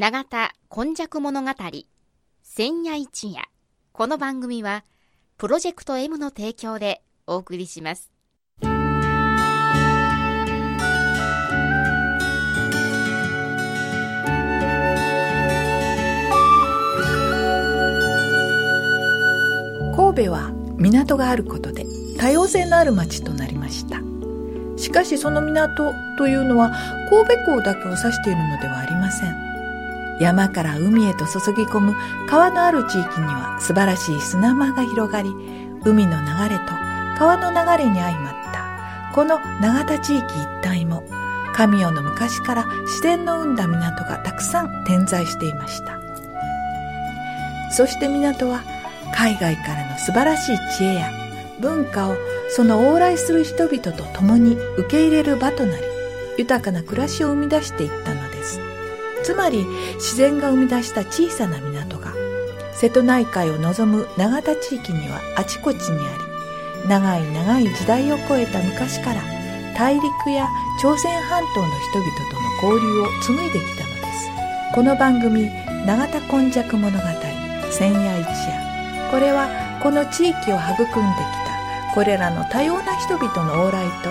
永田今昔物語千夜一夜。この番組はプロジェクト M の提供でお送りします。神戸は港があることで多様性のある町となりました。しかしその港というのは神戸港だけを指しているのではありません。山から海へと注ぎ込む川のある地域には素晴らしい砂間が広がり海の流れと川の流れに相まった。この永田地域一帯も神代の昔から自然の生んだ港がたくさん点在していました。そして港は海外からの素晴らしい知恵や文化をその往来する人々と共に受け入れる場となり豊かな暮らしを生み出していったのつまり自然が生み出した小さな港が瀬戸内海を望む永田地域にはあちこちにあり長い長い時代を超えた昔から大陸や朝鮮半島の人々との交流を紡いできたのです。この番組「永田今昔物語千夜一夜」これはこの地域を育んできたこれらの多様な人々の往来と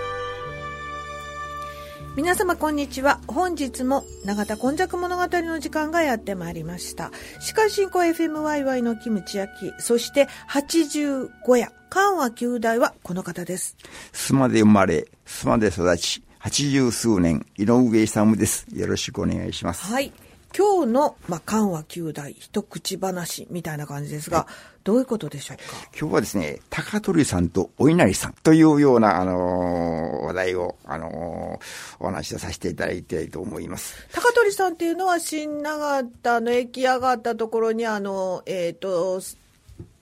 皆様こんにちは。本日も永田今昔物語の時間がやってまいりました。司会進行 FMYY のキムチ焼き、そして85夜、緩和九代はこの方です。須磨で生まれ、須磨で育ち、八十数年、井上勇です。よろしくお願いします。はい。今日の、まあ、緩和九代、一口話みたいな感じですが、はい、どういうことでしょうか？今日はですね、高取さんとお稲荷さんというような、あのー、話題を、あのー、お話をさせていただきたいと思います。高取さんっていうのは、新長田の駅上がったところに、あの、えっ、ー、と、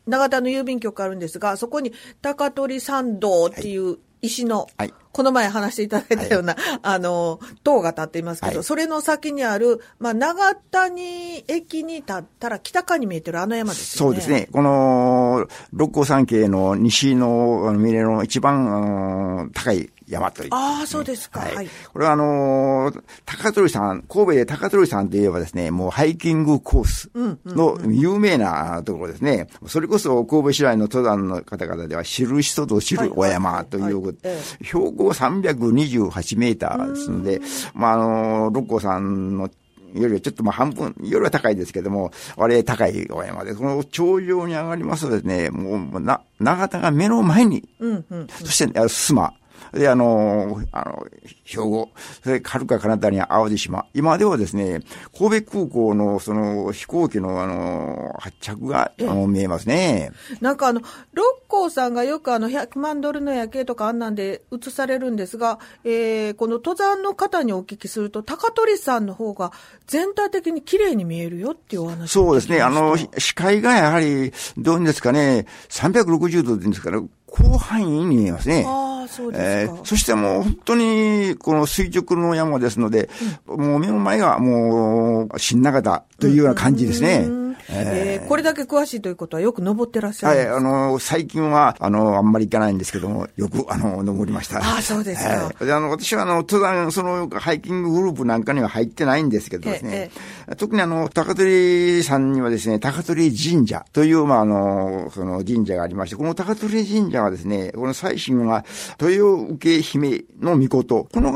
長田の郵便局あるんですが、そこに高取参道っていう石の、はい、この前話していただいたような、はい、あの、塔が立っていますけど、はい、それの先にある、まあ、長谷駅に立ったら北側に見えてるあの山ですね。そうですね。この、六甲山系の西の峰の一番、高い山という、ね、ああ、そうですか。はい。これはあのー、高取山、神戸で高取山といえばですね、もうハイキングコースの有名なところですね。それこそ神戸市内の登山の方々では知る人ぞ知るお山という、はいはい、標高328メーターですので、まあ、あのー、六甲山のよりはちょっとまあ半分、よりは高いですけども、あれ高いお山で、その頂上に上がりますとですね、もうな、長田が目の前に、うんうんうん、そして、須磨、で、あの、あの、兵庫、それ、はるか彼方に淡路島。今ではですね、神戸空港のその飛行機のあの、発着が見えますね。なんかあの、六甲さんがよくあの、100万ドルの夜景とかあんなんで映されるんですが、えー、この登山の方にお聞きすると、高取さんの方が全体的に綺麗に見えるよっていうお話そうですね。あの、視界がやはり、どういうんですかね、360度ですから、広範囲に見えますね。ああ、そうですか。えー、そしてもう本当に、この垂直の山ですので、うん、もう目の前がもう、新長田というような感じですね。うんえー、これだけ詳しいということはよく登ってらっしゃるはい、あの、最近は、あの、あんまり行かないんですけども、よく、あの、登りました。ああ、そうですか。えー、で、あの、私は、あの、登山、その、ハイキンググループなんかには入ってないんですけどですね、えー、特にあの、高取さんにはですね、高取神社という、まあ、あの、その神社がありまして、この高取神社はですね、この最新は、豊受姫の御事。この、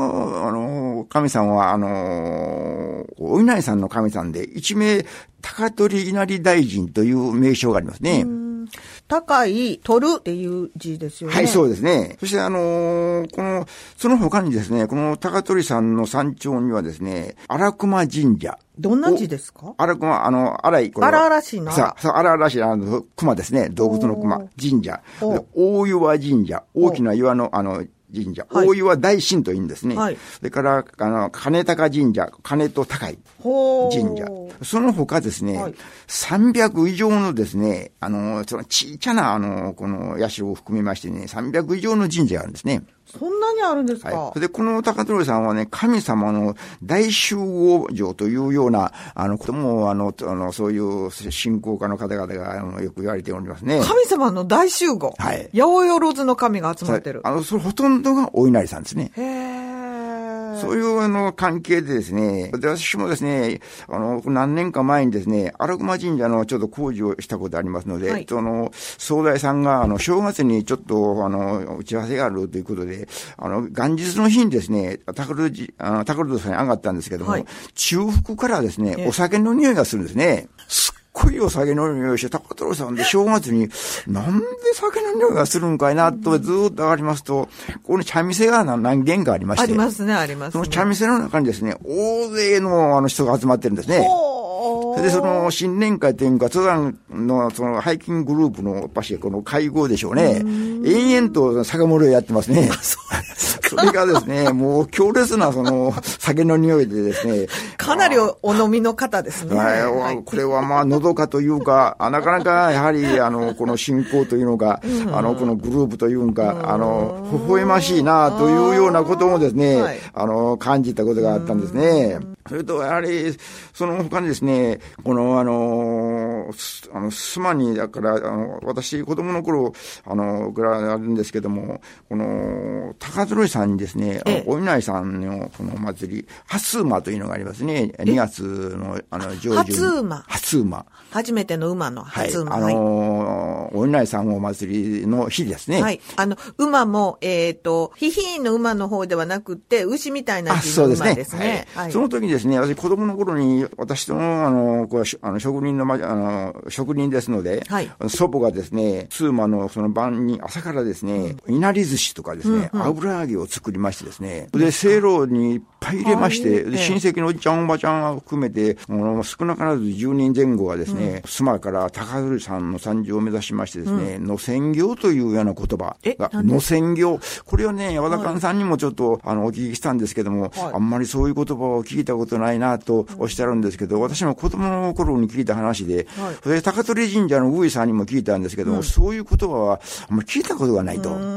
あの、神さんは、あの、お稲荷さんの神さんで、一名、高取稲荷大臣という名称がありますね。高い、取るっていう字ですよね。はい、そうですね。そして、あのー、この、その他にですね、この高取山の山頂にはですね、荒熊神社。どんな字ですか？荒熊、あの、荒い、これ。荒々しいな。さあ、荒々しい、あの、熊ですね。動物の熊。神社。大岩神社。大きな岩の、あの、神社。はい、大岩大神というんですね。はい、それから、あの、金高神社、金と高い神社。その他ですね、はい、300以上のですね、あの、そのちっちゃな、あの、この社を含めましてね、300以上の神社があるんですね。そんなにあるんですか、はい、で、この高取さんはね、神様の大集合城というような、あの、ことも、あの、あのそういう信仰家の方々があのよく言われておりますね。神様の大集合はい。八百万の神が集まってる。あの、それほとんどがお稲荷さんですね。へえ。そういうあの関係でですね、で私もですね、あの、何年か前にですね、荒熊神社のちょっと工事をしたことありますので、はい、その、総大さんがあの、正月にちょっとあの、打ち合わせがあるということで、あの、元日の日にですね、高ルあの、高ルさんに上がったんですけども、はい、中腹からですね、お酒の匂いがするんですね。すっごいお酒の匂いして、高太郎さんで正月に、なんで酒の匂いがするんかいな、とずっと上がりますと、この茶店が何軒かありまして。ありますね、あります、ね、その茶店の中にですね、大勢のあの人が集まってるんですね。それでその新年会というか、登山のそのハイキンググループのやっぱしこの会合でしょうね。延々と酒盛りをやってますね。それがですね、もう強烈なその酒の匂いでですね。かなりお飲みの方ですね。はい、これはまあ、のどかというか、なかなかやはり、あの、この信仰というのか、あの、このグループというか、あの、微笑ましいなというようなこともですね、あの、感じたことがあったんですね。それと、やはり、その他にですね、この、あの、あの、スマに、だから、あの、私、子供の頃、あの、ぐらいあるんですけども、この、高鶴さんにですね、お稲荷さんのこのお祭り、初馬というのがありますね。2月の、あの、上旬。初馬。初馬。初めての馬の初馬。はい、あのー、お稲荷さんお祭りの日ですね。はい。あの、馬も、えっ、ー、と、ひひの馬の方ではなくて、牛みたいな字の馬ですね。はい。その時にですね、私子供の頃に、私との、あの、こうあの職人の、あの、職人ですので、はい、祖母がですね、ツーマのその晩に朝からですね、いなり寿司とかですね、うんうん、油揚げを作りましてですね、で、せいろにぱい入れまして、親戚のおじちゃんおばちゃんを含めて、少なからず10人前後がですね、須磨から高鶴さんの参上を目指しましてですね、野船業というような言葉が、野船業。これをね、和田勘さんにもちょっと、あの、お聞きしたんですけども、あんまりそういう言葉を聞いたことないなとおっしゃるんですけど、私も子供の頃に聞いた話で、それで高取神社の上さんにも聞いたんですけども、そういう言葉はあんまり聞いたことがないと。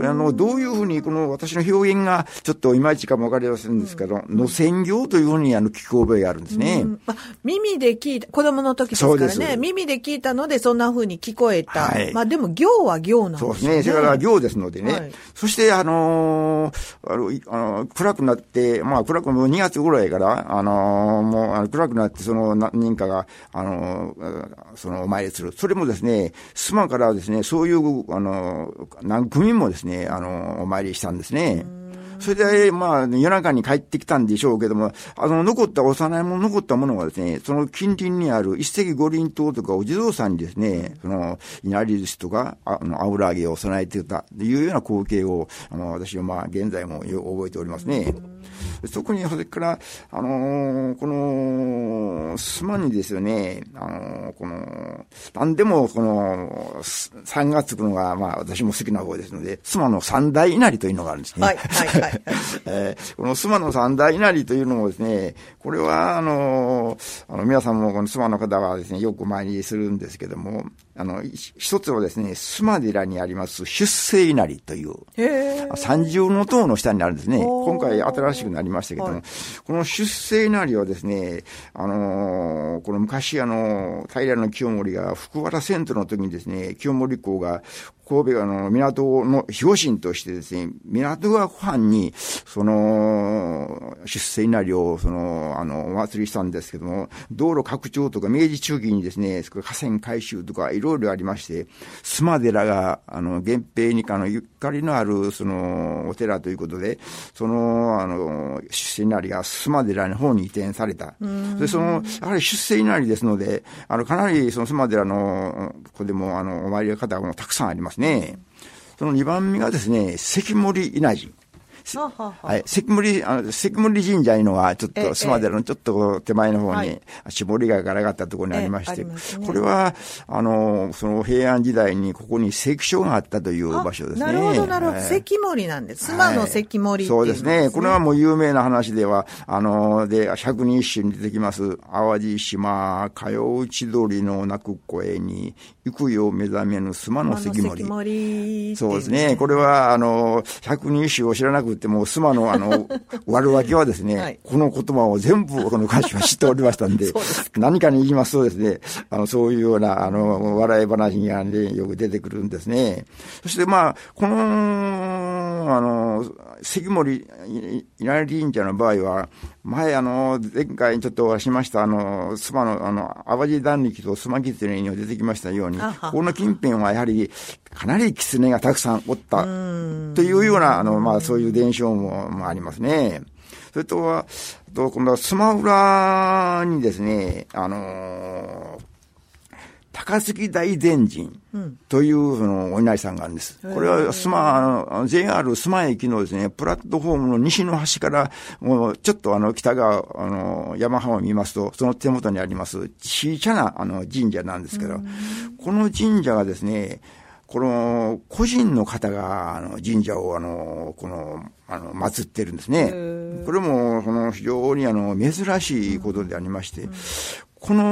これあの、どういうふうにこの私の表現がちょっといまいちかもわかりませんですけど、野船業というふうにあの聞く覚えがあるんですね。まあ、耳で聞いた、子供の時ですからね、耳で聞いたのでそんなふうに聞こえた。はい、まあでも行は行なんですね。そうですね。それから行ですのでね。はい、そしてあのー、あの、あの暗くなって、まあ暗くも2月ぐらいから、あのー、もうあの暗くなってその何人かが、あのー、そのお参りする。それもですね、須磨からですね、そういう、あの、何組もですね、あの、お参りしたんですね。それで、まあ、夜中に帰ってきたんでしょうけども、あの、残った幼いもの、残ったものはですね、その近隣にある一石五輪島とかお地蔵さんにですね、その、稲荷寿司とか、あの、油揚げを備えてたというような光景を、あの、私はまあ、現在もよ覚えておりますね。特にそれから、あのー、この、スマにですよね、あのー、この、なんでも、この、3月つくのが、まあ、私も好きな方ですので、スマの三大稲荷というのがあるんですね。はい、はい、はい。えー、このスマの三大稲荷というのもですね、これは、あのー、あの、皆さんもこのスマの方はですね、よくお参りするんですけども、あの、一つはですね、須磨寺にあります出世稲荷という、三重の塔の下にあるんですね。今回新しくなりましたけども、はい、この出世稲荷はですね、あのー、この昔あの、平清盛が福原遷都の時にですね、清盛公が神戸あの港の守護神としてですね、港川湖畔に、その、出世稲荷を、その、あの、お祭りしたんですけども、道路拡張とか明治中期にですね、河川改修とかいろいろありまして、須磨寺が、あの、源平にかのゆかりのある、その、お寺ということで、その、あの、出世稲荷が須磨寺の方に移転された。で、その、やはり出世稲荷ですので、あの、かなりその須磨寺の、ここでも、あの、お参りの方もたくさんありますね。その2番目がですね、関森稲荷。はい。関森、あの、関森神社いうのは、ちょっと、須磨寺のちょっと手前の方に、絞りががらがったところにありまして、これは、あの、その平安時代にここに関所があったという場所ですね。なるほど、なるほど。関森なんです。須磨の関森そうですね。これはもう有名な話では、あの、で、百人一首に出てきます、淡路島、かようち鳥の鳴く声に、行くよ目覚めぬ須磨の関森。森そうですね。これは、あの、百人一首を知らなくても、須磨の、あの、悪わけはですね、はい、この言葉を全部、この歌詞は知っておりましたんで、何かに言いますとですね、あの、そういうような、あの、笑い話がね、よく出てくるんですね。そしてまあ、この、あの、関森稲荷神社の場合は、前、あの、前回ちょっとしました、あの、須磨の、あの、淡路断力と須磨狐に出てきましたように、ここの近辺はやはり、かなり狐がたくさんおったというような、あの、まあ、そういう伝承も、まあ、ありますね。それとは、と今度はスマ浦にですね、あのー、高槻大善人というそのお稲荷さんがあるんです。これはスマ、あの、JR 須磨駅のですね、プラットフォームの西の端から、もうちょっとあの、北側、あの、山浜を見ますと、その手元にあります、小さなあの神社なんですけど、この神社がですね、この個人の方があの神社をあのこのあの祀ってるんですね。これもその非常にあの珍しいことでありまして、この、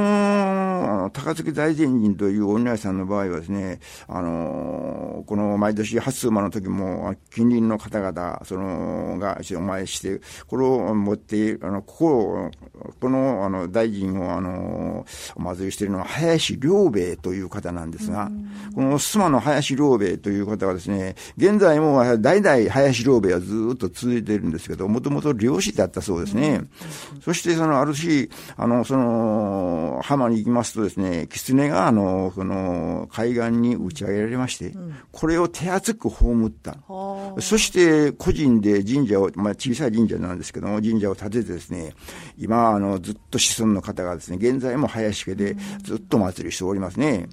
高槻大善人というお稲荷さんの場合はですね、あの、この毎年初馬の時も、近隣の方々、その、がお参りして、これを持って、あの、ここを、この、あの、大臣を、あの、お祭りしているのは、林良兵衛という方なんですが、この須磨の林良兵衛という方はですね、現在も代々林良兵衛はずっと続いているんですけど、もともと漁師だったそうですね。そして、その、ある日、あの、その、浜に行きますとですね、狐があの、この海岸に打ち上げられまして、うん、これを手厚く葬った。そして個人で神社を、まあ小さい神社なんですけども、神社を建ててですね、今あのずっと子孫の方がですね、現在も林家でずっと祭りしておりますね。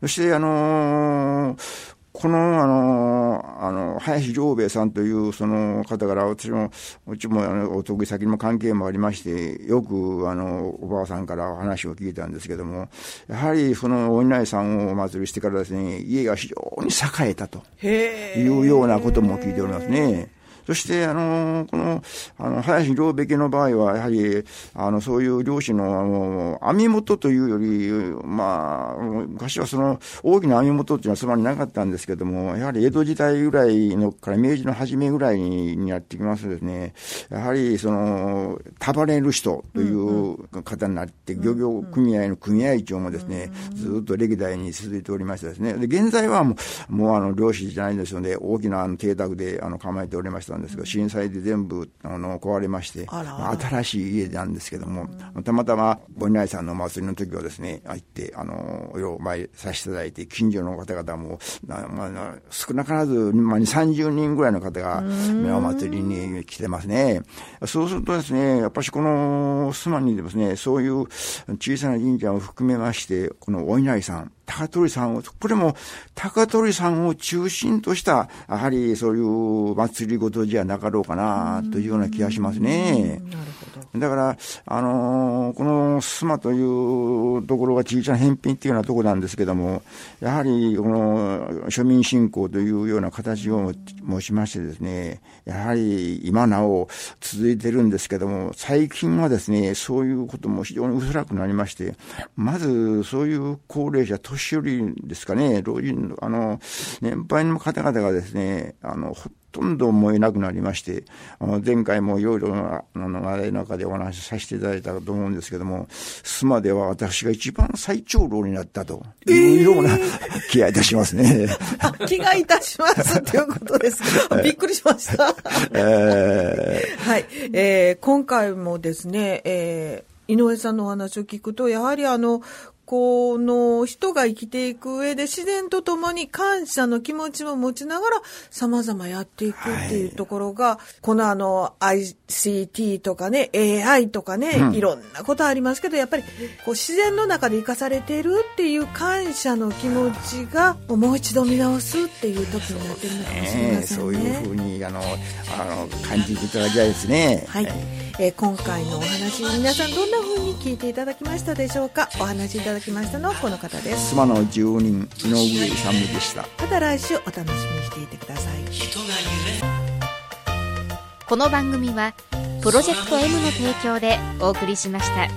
そして、あのー、この、あの、あの、林良兵衛さんというその方から、私も、うちも、あの、お得意先の関係もありまして、よく、あの、おばあさんから話を聞いたんですけども、やはり、その、お稲荷さんをお祭りしてからですね、家が非常に栄えたというようなことも聞いておりますね。そして、あの、この、あの、林良べ家の場合は、やはり、あの、そういう漁師の、あの、網元というより、まあ、昔はその、大きな網元っていうのはそばになかったんですけども、やはり江戸時代ぐらいのから明治の初めぐらいにやってきますとですね、やはり、その、束ねる人という方になって、漁業組合の組合長もですね、ずっと歴代に続いておりましてですね、で、現在はもう、もうあの、漁師じゃないんですので、大きなあの邸宅であの構えておりましたったんですが、震災で全部あの壊れまして、新しい家なんですけども、たまたま、ぼんなさんの祭りの時はですね、行って、あの、お参りさせていただいて、近所の方々も、まあ、少なからず、まあ、30人ぐらいの方が、お祭りに来てますね。そうするとですね、やっぱしこの須磨にですね、そういう小さな神社を含めまして、このお稲荷さん、高取さんを、これも高取さんを中心とした、やはりそういう祭りごとじゃなかろうかな、というような気がしますね。なるほど。だから、あのー、この須磨というところが小さな返品っていうようなところなんですけども、やはりこの庶民信仰というような形を申しましてですね、やはり今なお続いてるんですけども、最近はですね、そういうことも非常に薄らくなりまして、まずそういう高齢者、年寄りですかね、老人、あの、年配の方々がですね、あの、ほとんど燃えなくなりまして、あの前回もいろいろな、あの、あれの中でお話しさせていただいたと思うんですけども、須磨では私が一番最長老になったというような、気がいたしますね。気がいたしますということです。びっくりしました。えー、はい。えー、今回もですね、えー、井上さんのお話を聞くと、やはりあの、この人が生きていく上で自然と共に感謝の気持ちも持ちながら様々やっていくっていうところが、はい、このあの ICT とかね、AI とかね、うん、いろんなことありますけど、やっぱりこう自然の中で生かされているっていう感謝の気持ちがもう一度見直すっていう時になってるのかもしれませんね。そういうふうにあのあの感じていただきたいですね。はい。えー、今回のお話皆さんどんな風に聞いていただきましたでしょうか？お話いただきましたのはこの方です。妻の住人井上勇でした。また来週お楽しみにしていてください。この番組はプロジェクト M の提供でお送りしました。